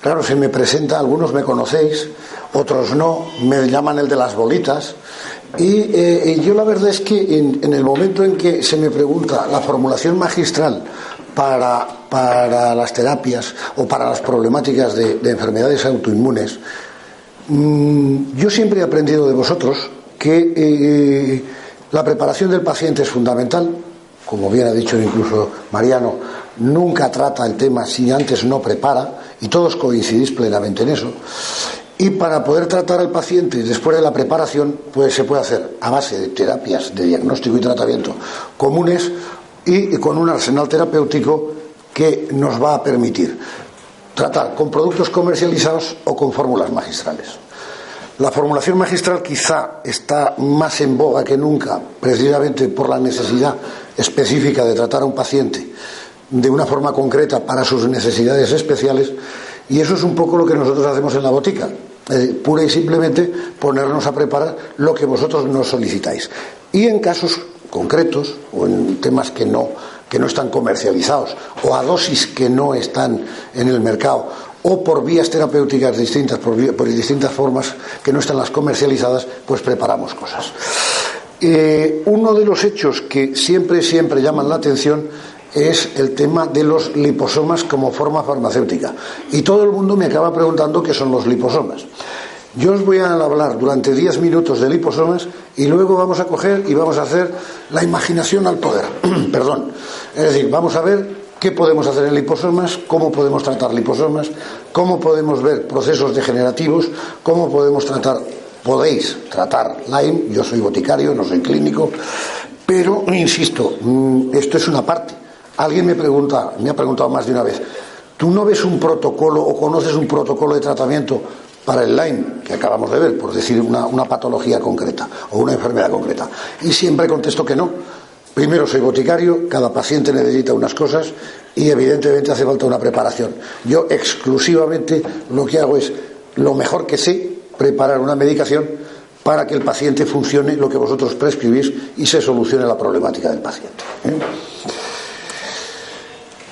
Claro, se me presenta, algunos me conocéis, otros no, me llaman el de las bolitas. Y eh, yo la verdad es que en, el momento en que se me pregunta la formulación magistral para, para las terapias o para las problemáticas de, enfermedades autoinmunes, mm, yo siempre he aprendido de vosotros que eh, la preparación del paciente es fundamental, como bien ha dicho incluso Mariano, nunca trata el tema si antes no prepara, y todos coincidís plenamente en eso. Y para poder tratar al paciente después de la preparación, pues se puede hacer a base de terapias de diagnóstico y tratamiento comunes y con un arsenal terapéutico que nos va a permitir tratar con productos comercializados o con fórmulas magistrales. La formulación magistral quizá está más en boga que nunca, precisamente por la necesidad específica de tratar a un paciente de una forma concreta para sus necesidades especiales y eso es un poco lo que nosotros hacemos en la botica, eh, pura y simplemente ponernos a preparar lo que vosotros nos solicitáis. Y en casos concretos o en temas que no, que no están comercializados o a dosis que no están en el mercado o por vías terapéuticas distintas, por, distintas formas que no están las comercializadas, pues preparamos cosas. Eh, uno de los hechos que siempre, siempre llaman la atención es el tema de los liposomas como forma farmacéutica. Y todo el mundo me acaba preguntando qué son los liposomas. Yo os voy a hablar durante 10 minutos de liposomas y luego vamos a coger y vamos a hacer la imaginación al poder. Perdón. Es decir, vamos a ver qué podemos hacer en liposomas, cómo podemos tratar liposomas, cómo podemos ver procesos degenerativos, cómo podemos tratar, podéis tratar Lyme, yo soy boticario, no soy clínico, pero insisto, mm, esto es una parte. Alguien me pregunta, me ha preguntado más de una vez, ¿tú no ves un protocolo o conoces un protocolo de tratamiento para el Lyme, que acabamos de ver, por decir una, una patología concreta o una enfermedad concreta? Y siempre contesto que no. Primero, soy boticario, cada paciente necesita unas cosas y evidentemente hace falta una preparación. Yo exclusivamente lo que hago es lo mejor que sé, preparar una medicación para que el paciente funcione lo que vosotros prescribís y se solucione la problemática del paciente. ¿eh?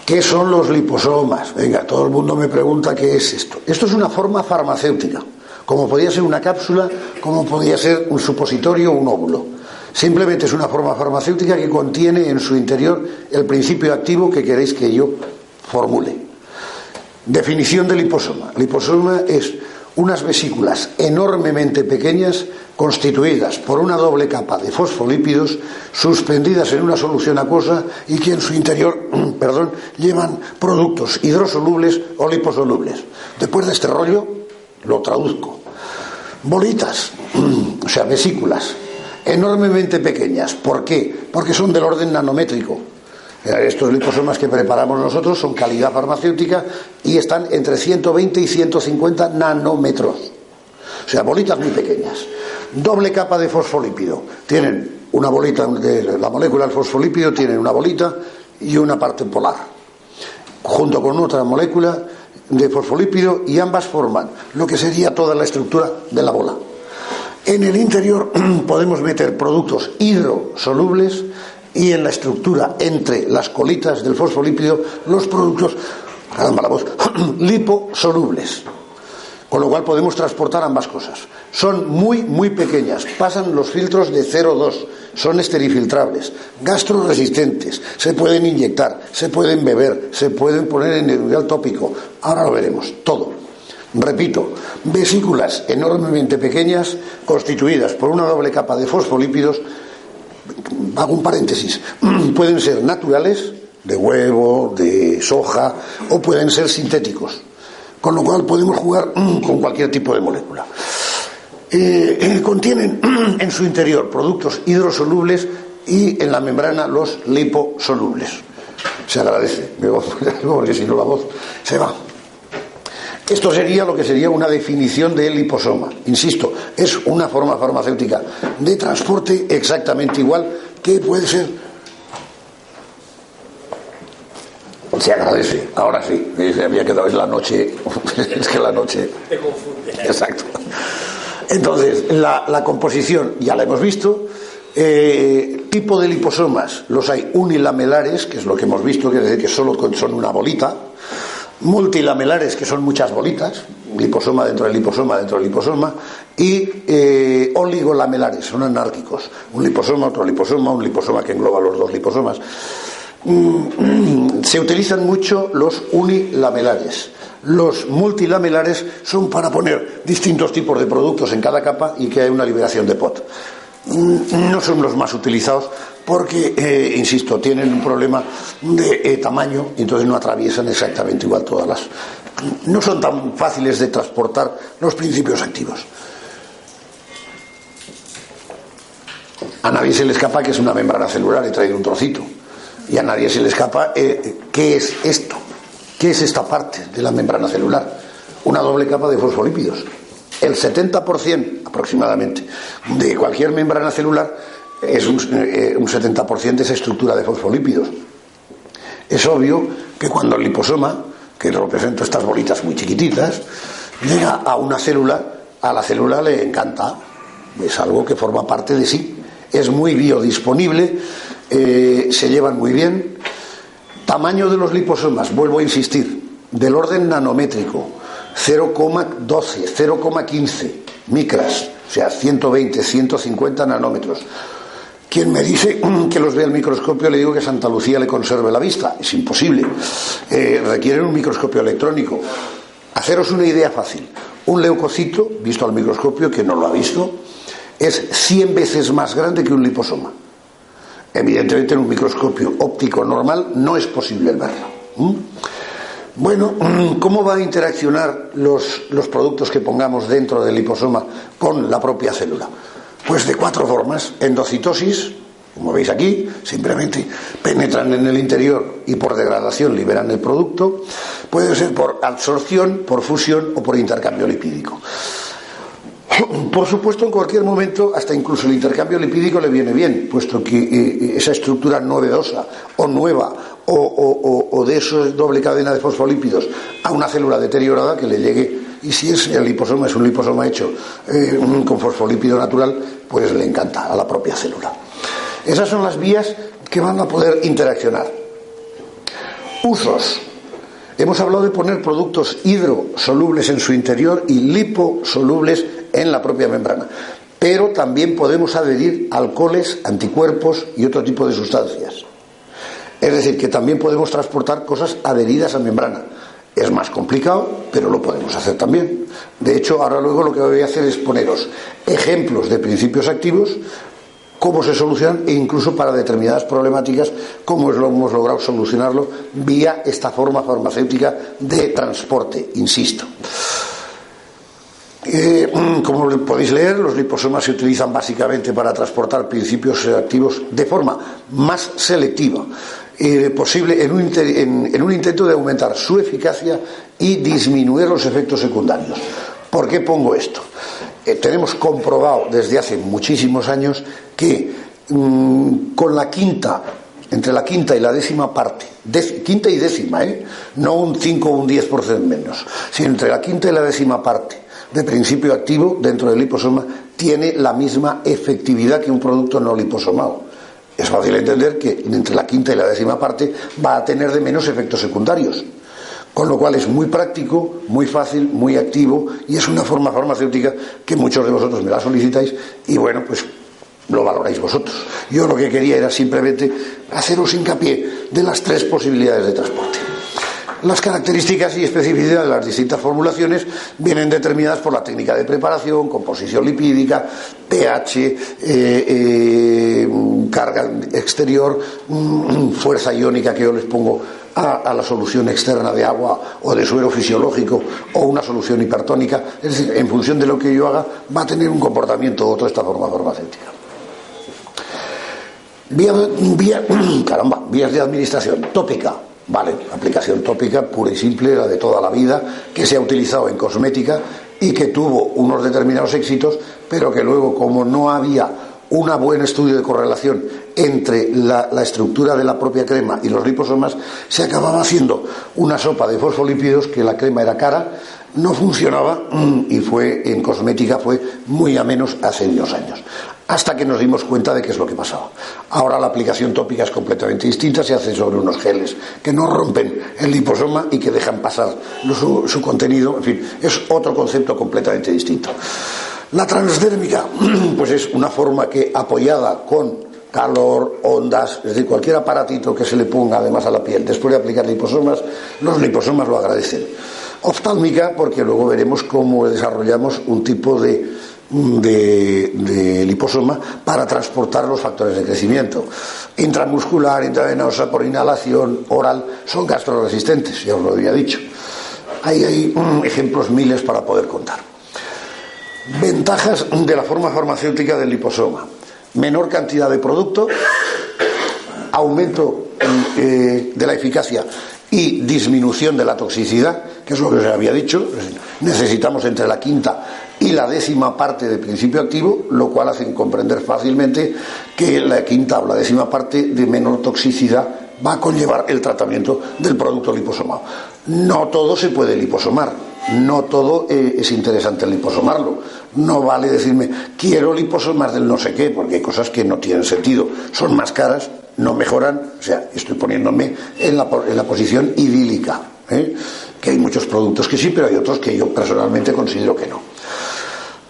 ¿Qué son los liposomas? Venga, todo el mundo me pregunta qué es esto. Esto es una forma farmacéutica, como podía ser una cápsula, como podía ser un supositorio o un óvulo. Simplemente es una forma farmacéutica que contiene en su interior el principio activo que queréis que yo formule. Definición de liposoma. Liposoma es unas vesículas enormemente pequeñas constituidas por una doble capa de fosfolípidos suspendidas en una solución acuosa y que en su interior perdón, llevan productos hidrosolubles o liposolubles. Después de este rollo, lo traduzco. Bolitas, o sea, vesículas, enormemente pequeñas. ¿Por qué? Porque son del orden nanométrico. Estos liposomas que preparamos nosotros son calidad farmacéutica y están entre 120 y 150 nanómetros. O sea, bolitas muy pequeñas. Doble capa de fosfolípido. Tienen una bolita de la molécula del fosfolípido, tienen una bolita y una parte polar, junto con otra molécula de fosfolípido y ambas forman lo que sería toda la estructura de la bola. En el interior podemos meter productos hidrosolubles y en la estructura entre las colitas del fosfolípido los productos, la voz, liposolubles. Con lo cual podemos transportar ambas cosas. Son muy, muy pequeñas, pasan los filtros de 0,2, son esterifiltrables, gastroresistentes, se pueden inyectar, se pueden beber, se pueden poner en el tópico. Ahora lo veremos, todo. Repito, vesículas enormemente pequeñas constituidas por una doble capa de fosfolípidos hago un paréntesis, pueden ser naturales, de huevo, de soja, o pueden ser sintéticos. Con lo cual podemos jugar con cualquier tipo de molécula. eh, contienen en su interior productos hidrosolubles y en la membrana los liposolubles. Se agradece, porque si no la voz se va. Esto sería lo que sería una definición de liposoma. Insisto, es una forma farmacéutica de transporte exactamente igual que puede ser. Se agradece, ahora sí. Había quedado es la noche. es que la noche. Te confunde. Exacto. Entonces, la, composición ya la hemos visto. Eh, tipo de liposomas, los hay unilamelares, que es lo que hemos visto, que es decir que solo son una bolita, multilamelares, que son muchas bolitas, liposoma dentro del liposoma dentro del liposoma, y eh, oligolamelares, son anárquicos, un liposoma, otro liposoma, un liposoma que engloba los dos liposomas. Mm, se utilizan mucho los unilamelares. Los multilamelares son para poner distintos tipos de productos en cada capa y que haya una liberación de pot. Mm, no son los más utilizados porque, eh, insisto, tienen un problema de eh, tamaño entonces no atraviesan exactamente igual todas las. No son tan fáciles de transportar los principios activos. A nadie se le escapa que es una membrana celular, he traído un trocito. Y a nadie se le escapa eh, qué es esto. ¿Qué es esta parte de la membrana celular? Una doble capa de fosfolípidos. El 70% aproximadamente de cualquier membrana celular es un, 70% eh, de esa estructura de fosfolípidos. Es obvio que cuando el liposoma, que representa estas bolitas muy chiquititas, llega a una célula, a la célula le encanta, es algo que forma parte de sí, es muy biodisponible, eh, se llevan muy bien, Tamaño de los liposomas, vuelvo a insistir, del orden nanométrico, 0,12, 0,15 micras, o sea, 120, 150 nanómetros. Quien me dice que los ve al microscopio le digo que Santa Lucía le conserve la vista. Es imposible. Eh, requieren un microscopio electrónico. Haceros una idea fácil. Un leucocito, visto al microscopio, que no lo ha visto, es 100 veces más grande que un liposoma. Evidentemente en un microscopio óptico normal no es posible verlo. Bueno, ¿cómo va a interaccionar los, los productos que pongamos dentro del liposoma con la propia célula? Pues de cuatro formas. Endocitosis, como veis aquí, simplemente penetran en el interior y por degradación liberan el producto. Puede ser por absorción, por fusión o por intercambio lipídico. Por supuesto, en cualquier momento, hasta incluso el intercambio lipídico le viene bien, puesto que eh, eh, esa estructura novedosa o nueva o, de esa doble cadena de fosfolípidos a una célula deteriorada que le llegue, y si es el liposoma, es un liposoma hecho eh, con fosfolípido natural, pues le encanta a la propia célula. Esas son las vías que van a poder interaccionar. Usos. Hemos hablado de poner productos hidrosolubles en su interior y liposolubles en la propia membrana. Pero también podemos adherir alcoholes, anticuerpos y otro tipo de sustancias. Es decir, que también podemos transportar cosas adheridas a membrana. Es más complicado, pero lo podemos hacer también. De hecho, ahora luego lo que voy a hacer es poneros ejemplos de principios activos, cómo se solucionan e incluso para determinadas problemáticas, cómo hemos logrado solucionarlo vía esta forma farmacéutica de transporte, insisto. Eh, como podéis leer, los liposomas se utilizan básicamente para transportar principios activos de forma más selectiva eh, posible en un, intento de aumentar su eficacia y disminuir los efectos secundarios. ¿Por qué pongo esto? Eh, tenemos comprobado desde hace muchísimos años que mm, con la quinta, entre la quinta y la décima parte, quinta y décima, no un 5 o un 10% menos, sino entre la quinta y la décima parte de principio activo dentro del liposoma tiene la misma efectividad que un producto no liposomado. Es fácil entender que entre la quinta y la décima parte va a tener de menos efectos secundarios. Con lo cual es muy práctico, muy fácil, muy activo y es una forma farmacéutica que muchos de vosotros me la solicitáis y bueno, pues lo valoráis vosotros. Yo lo que quería era simplemente haceros hincapié de las tres posibilidades de transporte. Las características y especificidad de las distintas formulaciones vienen determinadas por la técnica de preparación, composición lipídica, pH, eh, eh, carga exterior, mm, fuerza iónica que yo les pongo a, la solución externa de agua o de suero fisiológico o una solución hipertónica. Es decir, en función de lo que yo haga, va a tener un comportamiento u otro esta forma farmacéutica. Vía, caramba, vías de administración tópica. Vale, aplicación tópica pura y simple, la de toda la vida, que se ha utilizado en cosmética y que tuvo unos determinados éxitos, pero que luego, como no había un buen estudio de correlación entre la, estructura de la propia crema y los liposomas, se acababa haciendo una sopa de fosfolípidos que la crema era cara, no funcionaba y fue en cosmética fue muy a menos hace unos años hasta que nos dimos cuenta de qué es lo que pasaba. Ahora la aplicación tópica es completamente distinta, se hace sobre unos geles que no rompen el liposoma y que dejan pasar su, contenido, en fin, es otro concepto completamente distinto. La transdérmica, pues es una forma que apoyada con calor, ondas, es decir, cualquier aparatito que se le ponga además a la piel después de aplicar liposomas, los liposomas lo agradecen. Oftálmica, porque luego veremos cómo desarrollamos un tipo de de, liposoma para transportar los factores de crecimiento. Intramuscular, intravenosa, por inhalación, oral, son gastroresistentes, ya os lo había dicho. Ahí hay mm, ejemplos miles para poder contar. Ventajas de la forma farmacéutica del liposoma. Menor cantidad de producto, aumento eh, de la eficacia y disminución de la toxicidad, que es lo que os había dicho. Necesitamos entre la quinta y la décima parte del principio activo, lo cual hace comprender fácilmente que la quinta o la décima parte de menor toxicidad va a conllevar el tratamiento del producto liposomado. No todo se puede liposomar, no todo eh, es interesante liposomarlo. No vale decirme, quiero liposomar del no sé qué, porque hay cosas que no tienen sentido, son más caras, no mejoran, o sea, estoy poniéndome en la, en la posición idílica, ¿eh? que hay muchos productos que sí, pero hay otros que yo personalmente considero que no.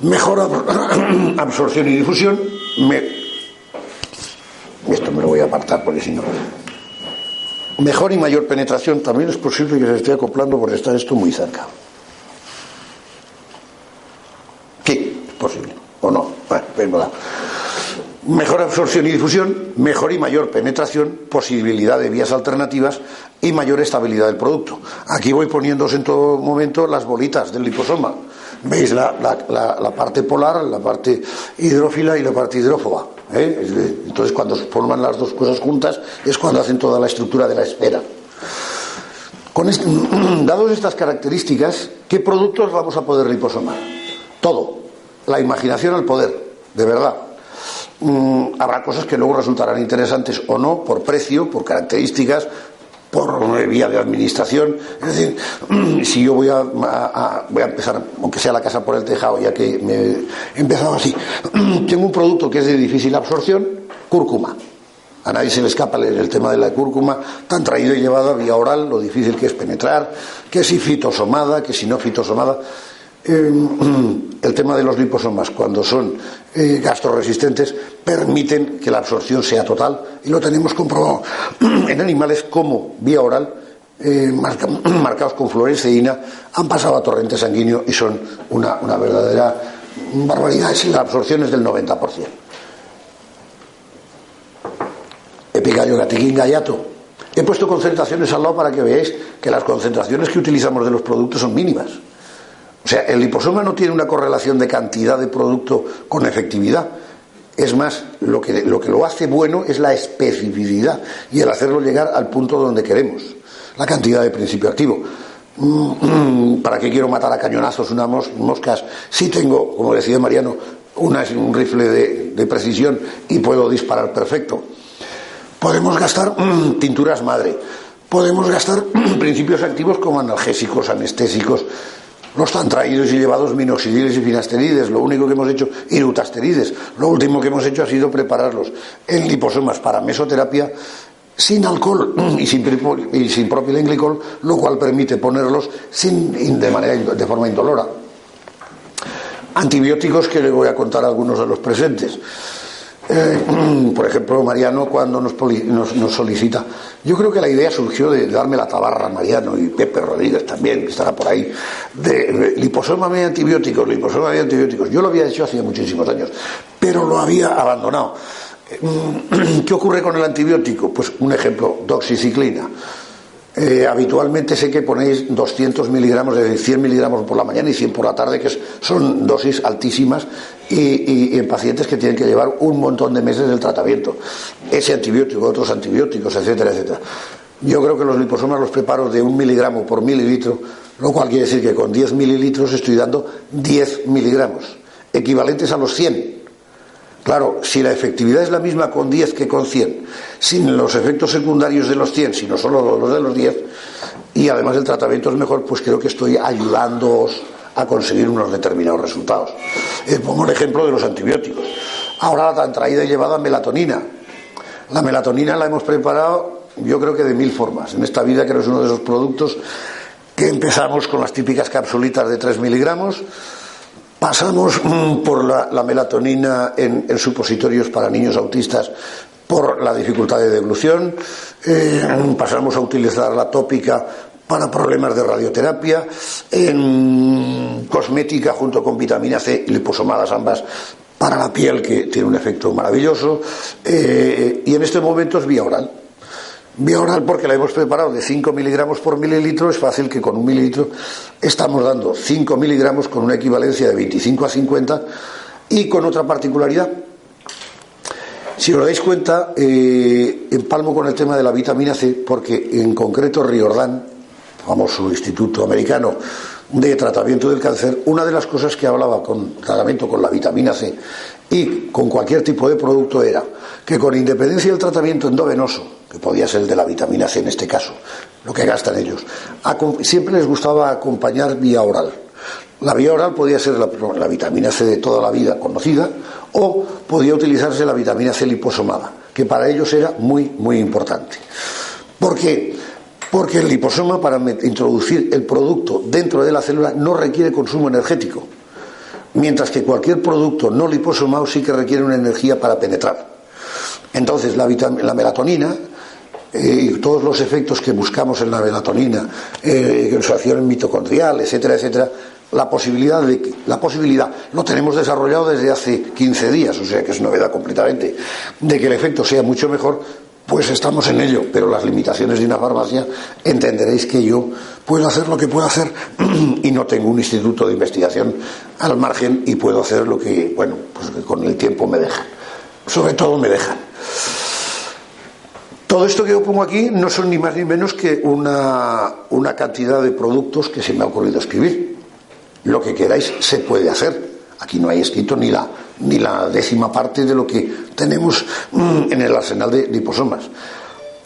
Mejor absorción y difusión. Esto me lo voy a apartar porque si no. Mejor y mayor penetración. También es posible que se esté acoplando por estar esto muy cerca. Sí, es posible. ¿O no? Bueno, pues Mejor absorción y difusión, mejor y mayor penetración, posibilidad de vías alternativas y mayor estabilidad del producto. Aquí voy poniéndose en todo momento las bolitas del liposoma. Veis la, parte polar, la parte hidrófila y la parte hidrófoba. ¿eh? Entonces, cuando se forman las dos cosas juntas, es cuando hacen toda la estructura de la esfera. Con dados estas características, ¿qué productos vamos a poder liposomar? Todo. La imaginación al poder, de verdad. Mm, habrá cosas que luego resultarán interesantes o no, por precio, por características, por vía de administración. Es decir, si yo voy a, voy a empezar, aunque sea la casa por el tejado, ya que me he empezado así, tengo un producto que es de difícil absorción, cúrcuma. A nadie se le escapa el tema de la cúrcuma, tan traído y llevado a vía oral, lo difícil que es penetrar, que si fitosomada, que si no fitosomada. el tema de los liposomas, cuando son eh, gastroresistentes, permiten que la absorción sea total y lo tenemos comprobado en animales como vía oral, eh, marcados con fluoresceína, han pasado a torrente sanguíneo y son una, verdadera barbaridad. Si la absorción es del 90%. Epigallo gatiquín gallato. He puesto concentraciones al lado para que veáis que las concentraciones que utilizamos de los productos son mínimas. Sea, el liposoma no tiene una correlación de cantidad de producto con efectividad. Es más, lo que, lo hace bueno es la especificidad y el hacerlo llegar al punto donde queremos. La cantidad de principio activo. Mm, ¿Para qué quiero matar a cañonazos unas moscas si tengo, como decía Mariano, un rifle de, de precisión y puedo disparar perfecto? Podemos gastar mm, tinturas madre. Podemos gastar principios activos como analgésicos, anestésicos, no están traídos y llevados minoxidiles y finasterides, lo único que hemos hecho, y rutasterides, lo último que hemos hecho ha sido prepararlos en liposomas para mesoterapia sin alcohol y sin, y sin propilenglicol, lo cual permite ponerlos sin, de, manera, de forma indolora. Antibióticos que le voy a contar a algunos de los presentes. Por ejemplo, Mariano cuando nos, solicita, yo creo que la idea surgió de darme la tabarra Mariano y Pepe Rodríguez también, que estará por ahí, de liposoma de antibióticos, liposoma de antibióticos. Yo lo había hecho hace muchísimos años, pero lo había abandonado. Eh, ¿Qué ocurre con el antibiótico? Pues un ejemplo, doxiciclina. Eh, habitualmente sé que ponéis 200 miligramos, de 100 miligramos por la mañana y 100 por la tarde, que son dosis altísimas y, en pacientes que tienen que llevar un montón de meses del tratamiento. Ese antibiótico, otros antibióticos, etcétera, etcétera. Yo creo que los liposomas los preparo de un miligramo por mililitro, lo cual quiere decir que con 10 mililitros estoy dando 10 miligramos, equivalentes a los 100 Claro, si la efectividad es la misma con 10 que con 100, sin los efectos secundarios de los 100, sino solo los de los 10, y además el tratamiento es mejor, pues creo que estoy ayudándoos a conseguir unos determinados resultados. Eh, pongo el ejemplo de los antibióticos. Ahora la tan traída y llevada melatonina. La melatonina la hemos preparado, yo creo que de mil formas. En esta vida, que es uno de esos productos que empezamos con las típicas capsulitas de 3 miligramos Pasamos mm, por la, melatonina en, supositorios para niños autistas por la dificultad de deglución, eh, pasamos a utilizar la tópica para problemas de radioterapia, en cosmética junto con vitamina C y liposomadas ambas para la piel que tiene un efecto maravilloso eh, y en este momento es vía oral. Vía oral porque la hemos preparado de 5 miligramos por mililitro, es fácil que con un mililitro estamos dando 5 miligramos con una equivalencia de 25 a 50 y con otra particularidad. Si os dais cuenta, eh, empalmo con el tema de la vitamina C porque en concreto Riordan, famoso instituto americano de tratamiento del cáncer, una de las cosas que hablaba con tratamiento con la vitamina C y con cualquier tipo de producto era que con independencia del tratamiento endovenoso, que podía ser el de la vitamina C en este caso, lo que gastan ellos, siempre les gustaba acompañar vía oral. La vía oral podía ser la, vitamina C de toda la vida conocida o podía utilizarse la vitamina C liposomada, que para ellos era muy, muy importante. ¿Por qué? Porque el liposoma para introducir el producto dentro de la célula no requiere consumo energético mientras que cualquier producto no liposomado sí que requiere una energía para penetrar. Entonces, la, la melatonina eh, y todos los efectos que buscamos en la melatonina, eh, su acción mitocondrial, etcétera, etcétera, la posibilidad de la posibilidad lo tenemos desarrollado desde hace 15 días, o sea que es novedad completamente, de que el efecto sea mucho mejor pues estamos en ello, pero las limitaciones de una farmacia entenderéis que yo puedo hacer lo que puedo hacer y no tengo un instituto de investigación al margen y puedo hacer lo que, bueno, pues con el tiempo me dejan. Sobre todo me dejan. Todo esto que yo pongo aquí no son ni más ni menos que una, una cantidad de productos que se me ha ocurrido escribir. Lo que queráis se puede hacer. Aquí no hay escrito ni la ni la décima parte de lo que tenemos mm, en el arsenal de liposomas.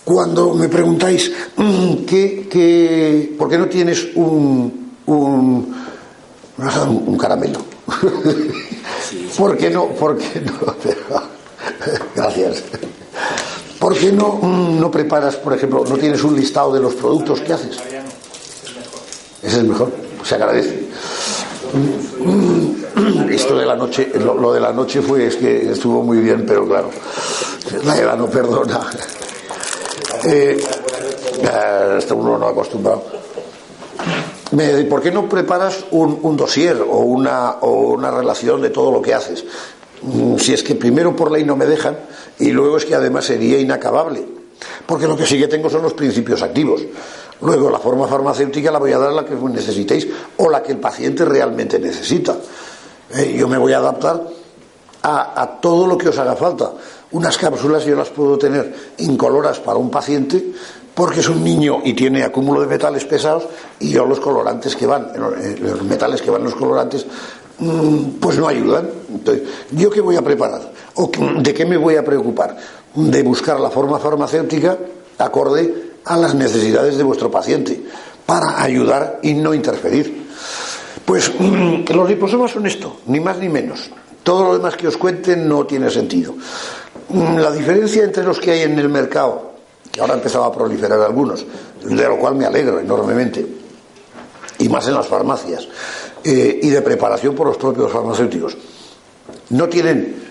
Cuando me preguntáis, mm, ¿qué, por qué no tienes un, un, un caramelo? ¿Por qué no? ¿Por qué no? Gracias. ¿Por qué no, mm, no preparas, por ejemplo, no tienes un listado de los productos que haces? Ese es el mejor, se agradece. Esto de la noche, lo, de la noche fue, es que estuvo muy bien, pero claro, la edad no perdona. Eh, esto uno no acostumbrado. ¿Por qué no preparas un, un dossier o una, o una relación de todo lo que haces? Mm, si es que primero por ley no me dejan y luego es que además sería inacabable. Porque lo que sí que tengo son los principios activos. Luego, la forma farmacéutica la voy a dar la que necesitéis o la que el paciente realmente necesita. Eh, yo me voy a adaptar a, todo lo que os haga falta. Unas cápsulas yo las puedo tener incoloras para un paciente porque es un niño y tiene acúmulo de metales pesados y yo los colorantes que van, eh, los metales que van los colorantes, mm, pues no ayudan. Entonces, ¿yo qué voy a preparar? ¿O de qué me voy a preocupar? De buscar la forma farmacéutica acorde a las necesidades de vuestro paciente para ayudar y no interferir. Pues los liposomas son esto, ni más ni menos. Todo lo demás que os cuenten no tiene sentido. Mm, la diferencia entre los que hay en el mercado, que ahora ha empezado a proliferar algunos, de lo cual me alegro enormemente, y más en las farmacias, eh, y de preparación por los propios farmacéuticos, no tienen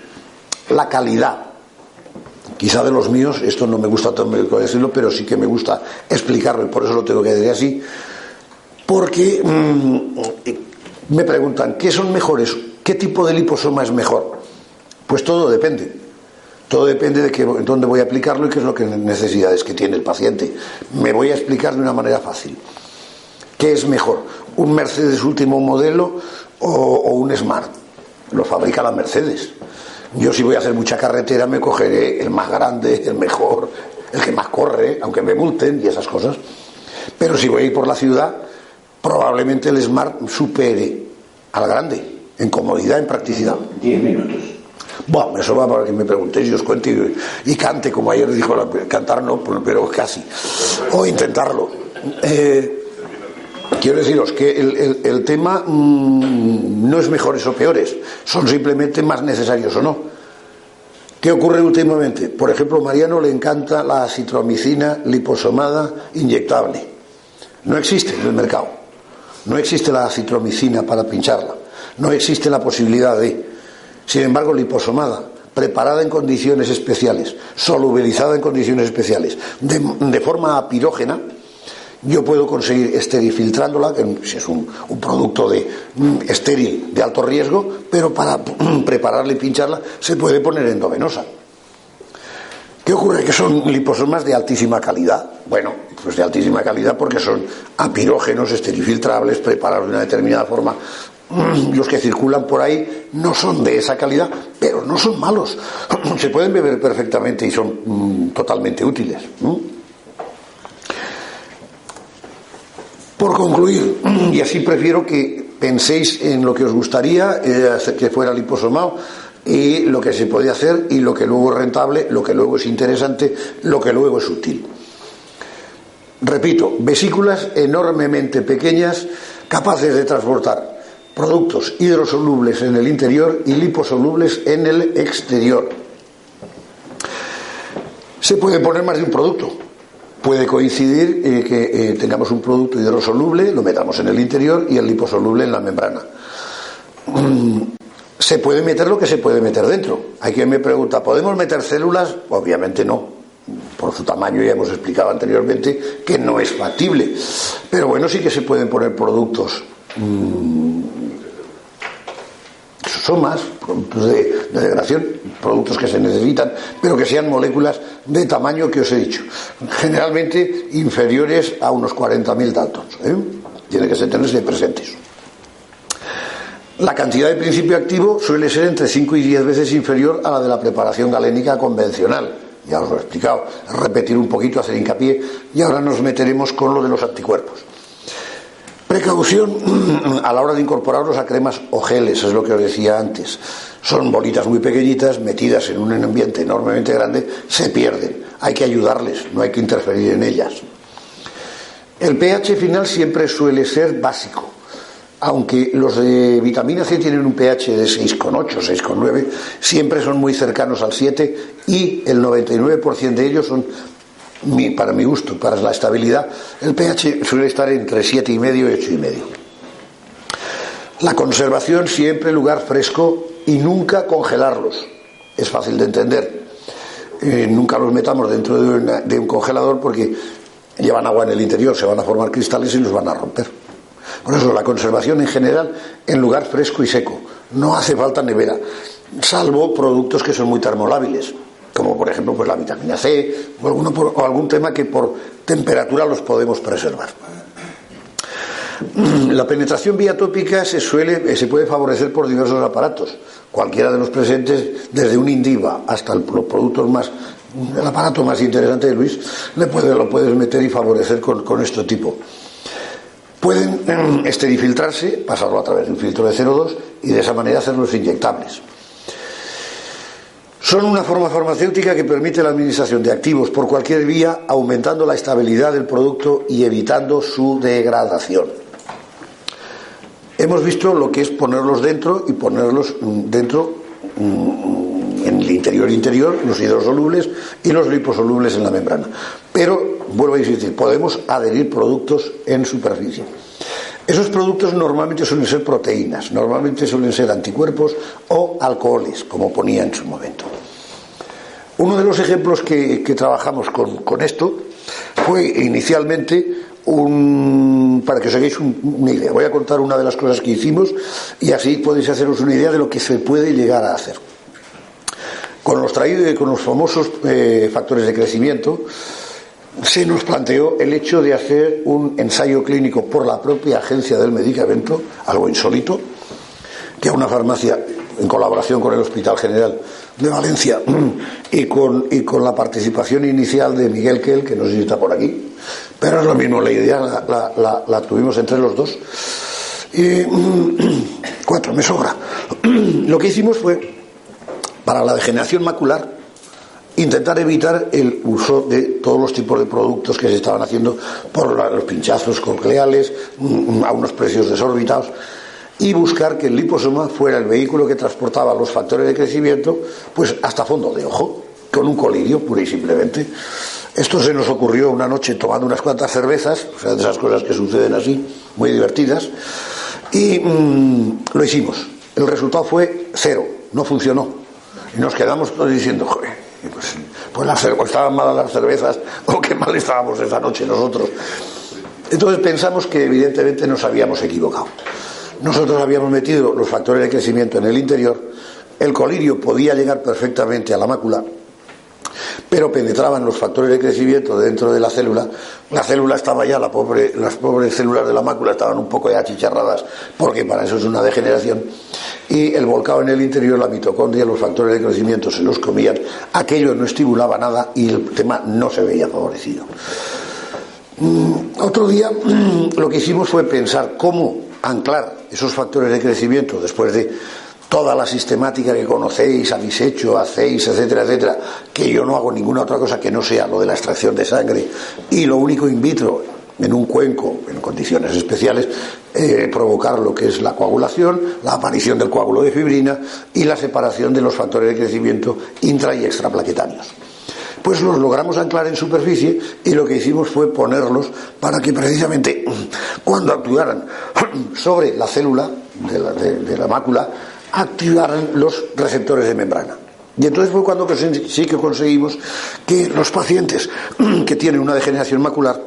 la calidad Quizá de los míos, esto no me gusta tanto decirlo, pero sí que me gusta explicarlo y por eso lo tengo que decir así, porque mm, me preguntan, ¿qué son mejores? ¿Qué tipo de liposoma es mejor? Pues todo depende. Todo depende de dónde voy a aplicarlo y qué es lo que necesidades que tiene el paciente. Me voy a explicar de una manera fácil. ¿Qué es mejor? ¿Un Mercedes último modelo o, o un Smart? Lo fabrica la Mercedes. Yo si voy a hacer mucha carretera me cogeré el más grande, el mejor, el que más corre, aunque me multen y esas cosas. Pero si voy a ir por la ciudad, probablemente el Smart supere al grande en comodidad, en practicidad. Diez minutos. Bueno, eso va para que me preguntéis y os cuente y, y cante, como ayer dijo, la, cantar no, pero casi. O intentarlo. Eh, quiero deciros que el, el, el tema mmm, no es mejores o peores, son simplemente más necesarios o no. ¿Qué ocurre últimamente? Por ejemplo, a Mariano le encanta la citromicina liposomada inyectable. No existe en el mercado. No existe la citromicina para pincharla. No existe la posibilidad de. Sin embargo, liposomada, preparada en condiciones especiales, solubilizada en condiciones especiales, de, forma apirógena, yo puedo conseguir esterifiltrándola, que es un, producto de, mm, estéril de alto riesgo, pero para prepararla y pincharla se puede poner endovenosa. ¿Qué ocurre? Que son liposomas de altísima calidad. Bueno, pues de altísima calidad porque son apirógenos, esterifiltrables, preparados de una determinada forma. Los que circulan por ahí no son de esa calidad, pero no son malos. Se pueden beber perfectamente y son mm, totalmente útiles. Por concluir, y así prefiero que penséis en lo que os gustaría eh, que fuera liposomado y lo que se puede hacer y lo que luego es rentable, lo que luego es interesante, lo que luego es útil. Repito, vesículas enormemente pequeñas capaces de transportar productos hidrosolubles en el interior y liposolubles en el exterior. Se puede poner más de un producto. Puede coincidir eh, que eh, tengamos un producto hidrosoluble, lo metamos en el interior y el liposoluble en la membrana. Se puede meter lo que se puede meter dentro. Hay quien me pregunta, ¿podemos meter células? Obviamente no. Por su tamaño ya hemos explicado anteriormente que no es factible. Pero bueno, sí que se pueden poner productos mmm, somas, productos de, de, degradación, productos que se necesitan, pero que sean moléculas de tamaño que os he dicho. Generalmente inferiores a unos 40.000 datos. ¿eh? Tiene que tenerse presentes. La cantidad de principio activo suele ser entre 5 y 10 veces inferior a la de la preparación galénica convencional. Ya os lo he explicado. Repetir un poquito, hacer hincapié. Y ahora nos meteremos con lo de los anticuerpos. Precaución a la hora de incorporarlos a cremas o geles, es lo que os decía antes. Son bolitas muy pequeñitas, metidas en un ambiente enormemente grande, se pierden. Hay que ayudarles, no hay que interferir en ellas. El pH final siempre suele ser básico aunque los de vitamina C tienen un pH de 6,8, 6,9, siempre son muy cercanos al 7 y el 99% de ellos son, para mi gusto, para la estabilidad, el pH suele estar entre 7,5 y 8,5. La conservación siempre lugar fresco y nunca congelarlos. Es fácil de entender. Eh, nunca los metamos dentro de un congelador porque llevan agua en el interior, se van a formar cristales y los van a romper. Por eso la conservación en general en lugar fresco y seco. No hace falta nevera, salvo productos que son muy termolábiles, como por ejemplo pues la vitamina C o, alguno algún tema que por temperatura los podemos preservar. La penetración vía tópica se, suele, se puede favorecer por diversos aparatos. Cualquiera de los presentes, desde un Indiva hasta el, los productos más, el aparato más interesante de Luis, le puede, lo puedes meter y favorecer con, con este tipo pueden eh, esterifiltrarse, pasarlo a través de un filtro de 0,2 y de esa manera hacerlos inyectables. Son una forma farmacéutica que permite la administración de activos por cualquier vía, aumentando la estabilidad del producto y evitando su degradación. Hemos visto lo que es ponerlos dentro y ponerlos mm, dentro mm, en el interior interior, los hidrosolubles y los liposolubles en la membrana. Pero vuelvo a insistir, podemos adherir productos en superficie. Esos productos normalmente suelen ser proteínas, normalmente suelen ser anticuerpos o alcoholes, como ponía en su momento. Uno de los ejemplos que, trabajamos con, esto fue inicialmente un. para que os hagáis un, una idea. Voy a contar una de las cosas que hicimos y así podéis haceros una idea de lo que se puede llegar a hacer. con los traídos con los famosos eh, factores de crecimiento, se nos planteó el hecho de hacer un ensayo clínico por la propia agencia del medicamento, algo insólito, que a una farmacia, en colaboración con el Hospital General de Valencia y con, la participación inicial de Miguel Kell, que no sé si está por aquí, pero es lo mismo, la idea la, tuvimos entre los dos. Y, cuatro, me sobra. Lo que hicimos fue, para la degeneración macular, intentar evitar el uso de todos los tipos de productos que se estaban haciendo por los pinchazos cocleales mm, a unos precios desorbitados y buscar que el liposoma fuera el vehículo que transportaba los factores de crecimiento pues hasta fondo de ojo con un colirio pura y simplemente. Esto se nos ocurrió una noche tomando unas cuantas cervezas o sea de esas cosas que suceden así muy divertidas y mm, lo hicimos. El resultado fue cero no funcionó. Y nos quedamos diciendo joder pues, pues estaban malas las cervezas o qué mal estábamos esa noche nosotros. Entonces pensamos que evidentemente nos habíamos equivocado. Nosotros habíamos metido los factores de crecimiento en el interior, el colirio podía llegar perfectamente a la mácula, pero penetraban los factores de crecimiento dentro de la célula. La célula estaba ya, la pobre, las pobres células de la mácula estaban un poco ya achicharradas, porque para eso es una degeneración. Y el volcado en el interior, la mitocondria, los factores de crecimiento se los comían. Aquello no estimulaba nada y el tema no se veía favorecido. Mm, otro día lo que hicimos fue pensar cómo anclar esos factores de crecimiento después de toda la sistemática que conocéis, habéis hecho, hacéis, etcétera, etcétera, que yo no hago ninguna otra cosa que no sea lo de la extracción de sangre y lo único in vitro en un cuenco, en condiciones especiales, eh, provocar lo que es la coagulación, la aparición del coágulo de fibrina y la separación de los factores de crecimiento intra y extraplaquetarios. Pues los logramos anclar en superficie y lo que hicimos fue ponerlos para que precisamente cuando actuaran sobre la célula de la mácula, activaran los receptores de membrana. Y entonces fue cuando sí que conseguimos que los pacientes que tienen una degeneración macular,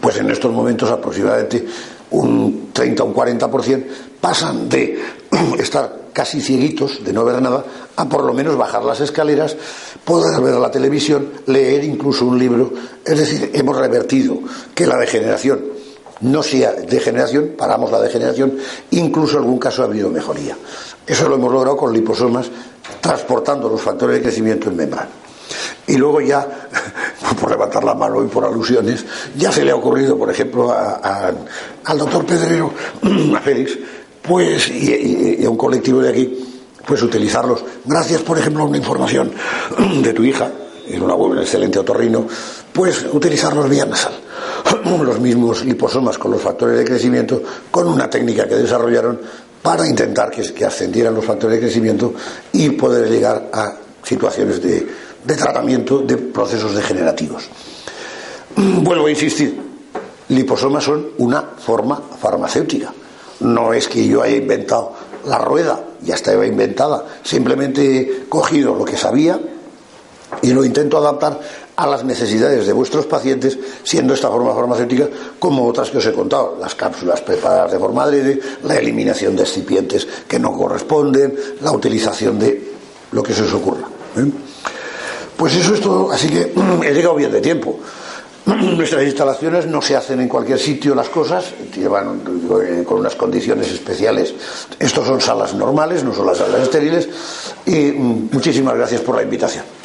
pues en estos momentos aproximadamente un 30 o un 40%, pasan de estar casi cieguitos, de no ver nada, a por lo menos bajar las escaleras, poder ver la televisión, leer incluso un libro. Es decir, hemos revertido que la degeneración no sea degeneración, paramos la degeneración, incluso en algún caso ha habido mejoría. Eso lo hemos logrado con liposomas transportando los factores de crecimiento en membrana. Y luego ya, por levantar la mano y por alusiones, ya se le ha ocurrido, por ejemplo, al doctor Pedrero, a Félix, pues, y, a un colectivo de aquí, pues utilizarlos. Gracias, por ejemplo, a una información de tu hija, en una un excelente otorrino, pues utilizarlos vía nasal. Los mismos liposomas con los factores de crecimiento, con una técnica que desarrollaron para intentar que, ascendieran los factores de crecimiento y poder llegar a situaciones de, de tratamiento de procesos degenerativos. Mm, vuelvo a insistir, liposomas son una forma farmacéutica. No es que yo haya inventado la rueda, ya estaba inventada, simplemente he cogido lo que sabía y lo intento adaptar a las necesidades de vuestros pacientes, siendo esta forma farmacéutica como otras que os he contado, las cápsulas preparadas de forma adrede, la eliminación de excipientes que no corresponden, la utilización de lo que se os ocurra. ¿eh? Pues eso es todo, así que he llegado bien de tiempo. Nuestras instalaciones no se hacen en cualquier sitio las cosas, llevan eh, con unas condiciones especiales. Estos son salas normales, no son las salas estériles. Y mm, muchísimas gracias por la invitación.